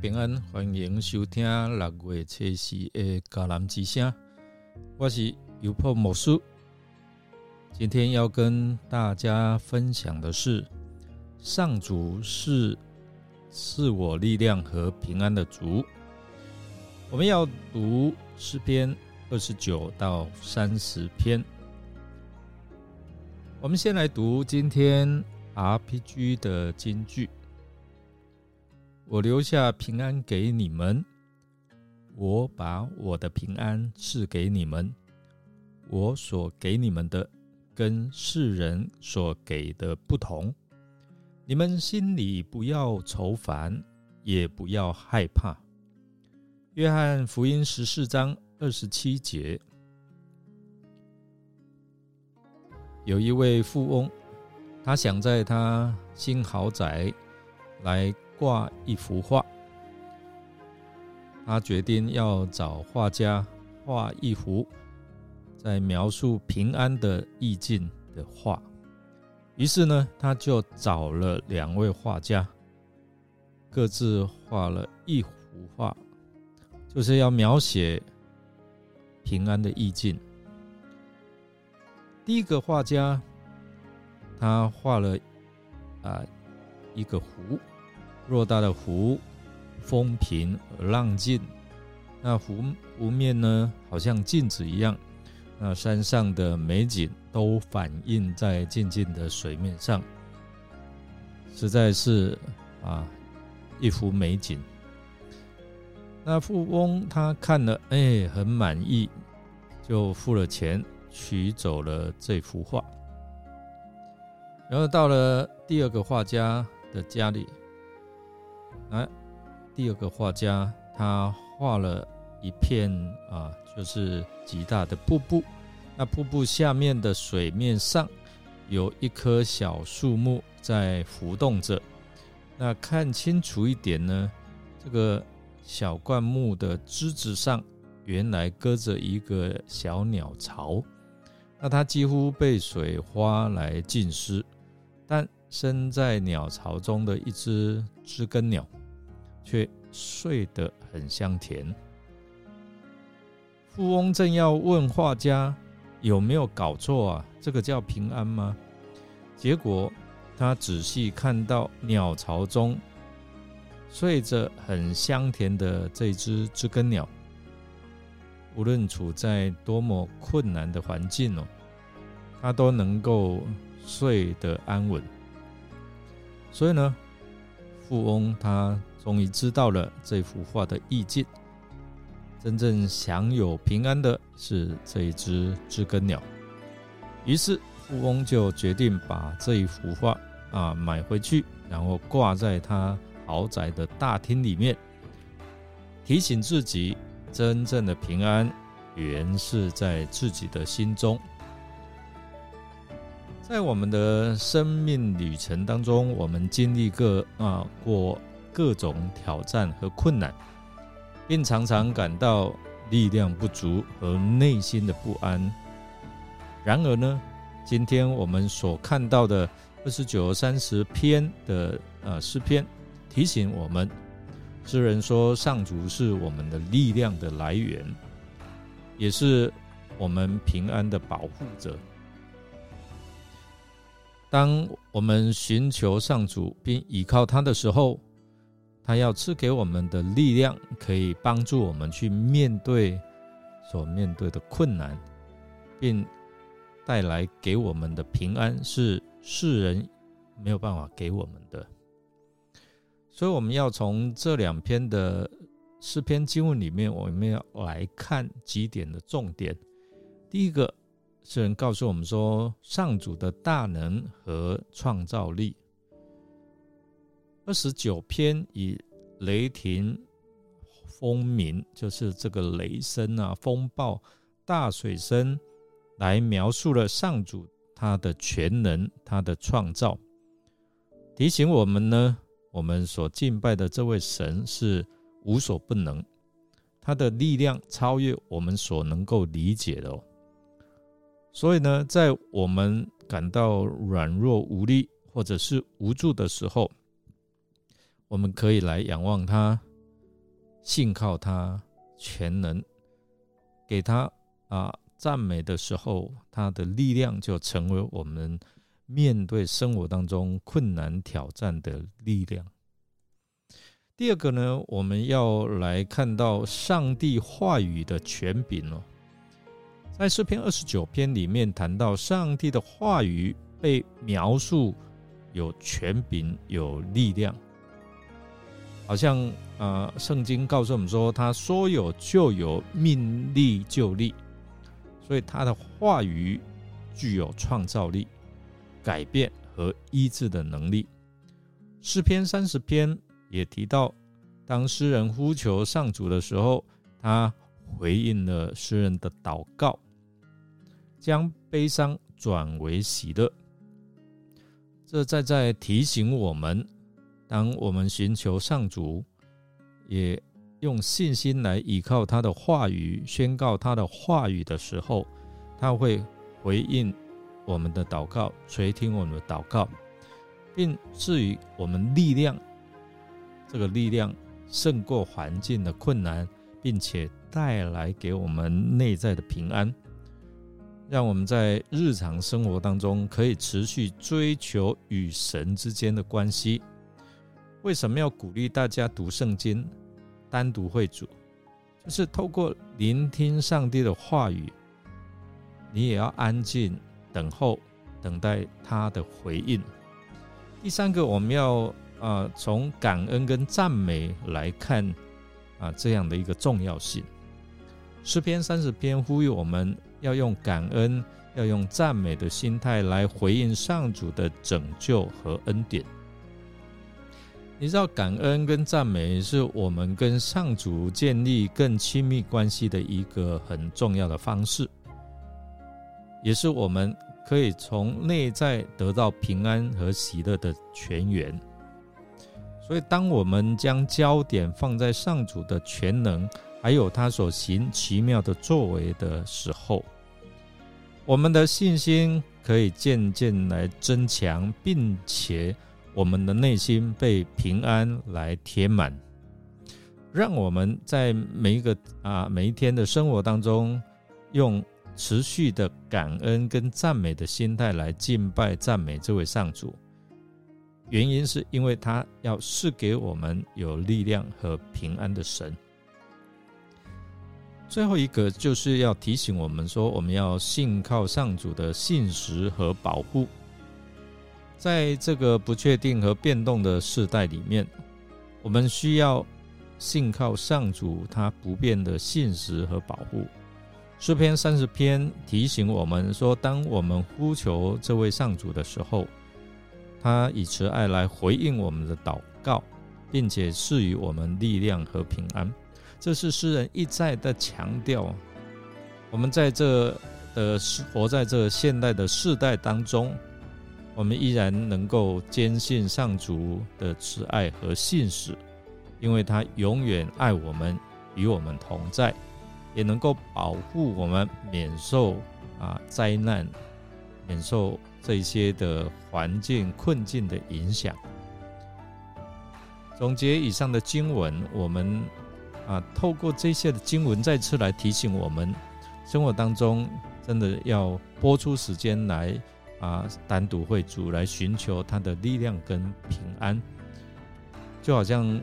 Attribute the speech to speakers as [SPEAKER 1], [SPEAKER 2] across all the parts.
[SPEAKER 1] 平安，欢迎收听六月七夕的迦南之声。我是尤破牧师，今天要跟大家分享的是，上主是赐我力量和平安的主。我们要读诗篇二十九到三十篇。我们先来读今天 RPG 的金句。我留下平安给你们，我把我的平安赐给你们。我所给你们的，跟世人所给的不同。你们心里不要愁烦，也不要害怕。约翰福音十四章二十七节，有一位富翁，他想在他新豪宅来。画一幅画，他决定要找画家画一幅在描述平安的意境的画。于是呢，他就找了两位画家，各自画了一幅画，就是要描写平安的意境。第一个画家，他画了啊一个湖。偌大的湖，风平浪静。那湖湖面呢，好像镜子一样。那山上的美景都反映在静静的水面上，实在是啊，一幅美景。那富翁他看了，哎，很满意，就付了钱，取走了这幅画。然后到了第二个画家的家里。来，第二个画家，他画了一片啊，就是极大的瀑布。那瀑布下面的水面上有一棵小树木在浮动着。那看清楚一点呢，这个小灌木的枝子上原来搁着一个小鸟巢。那它几乎被水花来浸湿，但生在鸟巢中的一只知更鸟。却睡得很香甜。富翁正要问画家有没有搞错啊？这个叫平安吗？结果他仔细看到鸟巢中睡着很香甜的这只知更鸟，无论处在多么困难的环境哦，它都能够睡得安稳。所以呢，富翁他。终于知道了这幅画的意境。真正享有平安的是这一只知更鸟。于是富翁就决定把这一幅画啊买回去，然后挂在他豪宅的大厅里面，提醒自己，真正的平安原是在自己的心中。在我们的生命旅程当中，我们经历过啊过。各种挑战和困难，并常常感到力量不足和内心的不安。然而呢，今天我们所看到的二十九、三十篇的呃诗篇，提醒我们，诗人说上主是我们的力量的来源，也是我们平安的保护者。当我们寻求上主并依靠他的时候，他要赐给我们的力量，可以帮助我们去面对所面对的困难，并带来给我们的平安，是世人没有办法给我们的。所以，我们要从这两篇的诗篇经文里面，我们要来看几点的重点。第一个，诗人告诉我们说，上主的大能和创造力。二十九篇以雷霆、风鸣，就是这个雷声啊、风暴、大水声，来描述了上主他的全能、他的创造，提醒我们呢，我们所敬拜的这位神是无所不能，他的力量超越我们所能够理解的。所以呢，在我们感到软弱无力或者是无助的时候，我们可以来仰望他，信靠他全能，给他啊赞美的时候，他的力量就成为我们面对生活当中困难挑战的力量。第二个呢，我们要来看到上帝话语的权柄哦，在诗篇二十九篇里面谈到上帝的话语被描述有权柄、有力量。好像呃，圣经告诉我们说，他说有就有，命立就立，所以他的话语具有创造力、改变和医治的能力。诗篇三十篇也提到，当诗人呼求上主的时候，他回应了诗人的祷告，将悲伤转为喜乐。这在在提醒我们。当我们寻求上主，也用信心来依靠他的话语，宣告他的话语的时候，他会回应我们的祷告，垂听我们的祷告，并赐予我们力量。这个力量胜过环境的困难，并且带来给我们内在的平安，让我们在日常生活当中可以持续追求与神之间的关系。为什么要鼓励大家读圣经、单独会主？就是透过聆听上帝的话语，你也要安静等候，等待他的回应。第三个，我们要啊，从感恩跟赞美来看啊，这样的一个重要性。诗篇三十篇呼吁我们要用感恩、要用赞美的心态来回应上主的拯救和恩典。你知道，感恩跟赞美是我们跟上主建立更亲密关系的一个很重要的方式，也是我们可以从内在得到平安和喜乐的泉源。所以，当我们将焦点放在上主的全能，还有他所行奇妙的作为的时候，我们的信心可以渐渐来增强，并且。我们的内心被平安来填满，让我们在每一个啊每一天的生活当中，用持续的感恩跟赞美的心态来敬拜赞美这位上主。原因是因为他要赐给我们有力量和平安的神。最后一个就是要提醒我们说，我们要信靠上主的信实和保护。在这个不确定和变动的时代里面，我们需要信靠上主他不变的信实和保护。诗篇三十篇提醒我们说，当我们呼求这位上主的时候，他以慈爱来回应我们的祷告，并且赐予我们力量和平安。这是诗人一再的强调。我们在这的活在这现代的世代当中。我们依然能够坚信上主的慈爱和信使，因为他永远爱我们，与我们同在，也能够保护我们免受啊灾难，免受这些的环境困境的影响。总结以上的经文，我们啊透过这些的经文，再次来提醒我们，生活当中真的要拨出时间来。啊，单独会主来寻求他的力量跟平安，就好像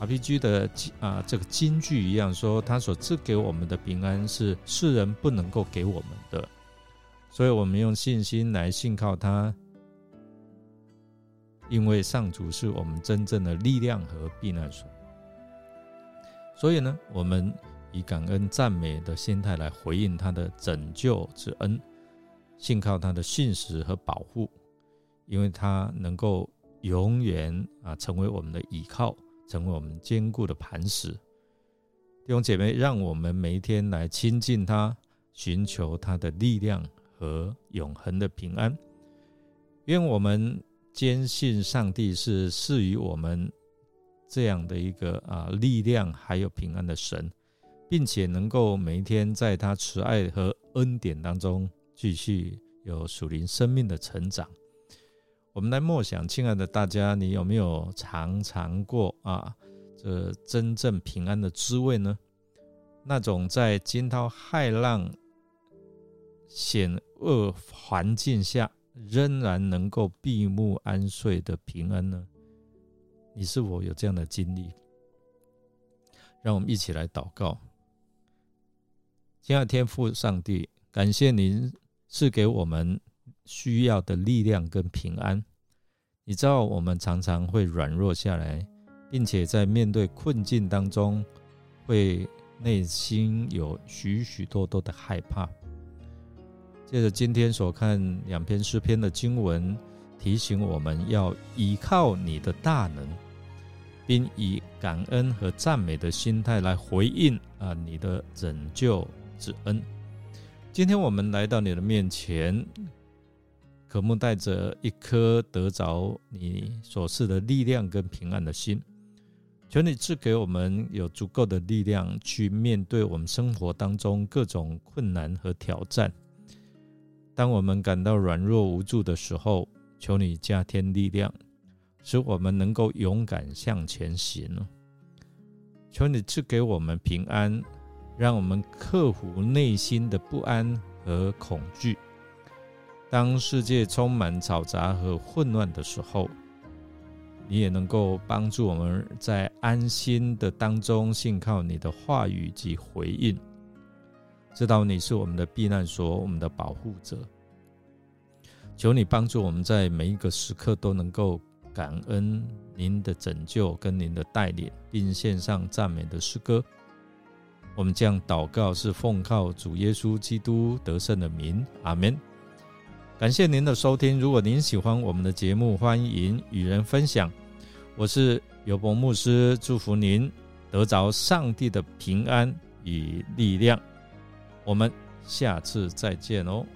[SPEAKER 1] RPG 的啊这个金句一样，说他所赐给我们的平安是世人不能够给我们的，所以我们用信心来信靠他，因为上主是我们真正的力量和避难所。所以呢，我们以感恩赞美的心态来回应他的拯救之恩。信靠他的信实和保护，因为他能够永远啊成为我们的依靠，成为我们坚固的磐石。弟兄姐妹，让我们每一天来亲近他，寻求他的力量和永恒的平安。愿我们坚信上帝是赐予我们这样的一个啊力量，还有平安的神，并且能够每一天在他慈爱和恩典当中。继续有属灵生命的成长。我们来默想，亲爱的大家，你有没有尝尝过啊？这真正平安的滋味呢？那种在惊涛骇浪、险恶环境下仍然能够闭目安睡的平安呢？你是否有这样的经历？让我们一起来祷告。亲爱的天父上帝，感谢您赐给我们需要的力量跟平安。你知道我们常常会软弱下来，并且在面对困境当中，会内心有许许多多的害怕。借着今天所看两篇诗篇的经文，提醒我们要依靠你的大能，并以感恩和赞美的心态来回应啊你的拯救。之恩，今天我们来到你的面前，渴慕带着一颗得着你所赐的力量跟平安的心，求你赐给我们有足够的力量去面对我们生活当中各种困难和挑战。当我们感到软弱无助的时候，求你加添力量，使我们能够勇敢向前行。求你赐给我们平安。让我们克服内心的不安和恐惧。当世界充满嘈杂和混乱的时候，你也能够帮助我们在安心的当中信靠你的话语及回应，知道你是我们的避难所，我们的保护者。求你帮助我们在每一个时刻都能够感恩您的拯救跟您的带领，并献上赞美的诗歌。我们将祷告是奉靠主耶稣基督得胜的名，阿门。感谢您的收听，如果您喜欢我们的节目，欢迎与人分享。我是尤伯牧师，祝福您得着上帝的平安与力量。我们下次再见哦。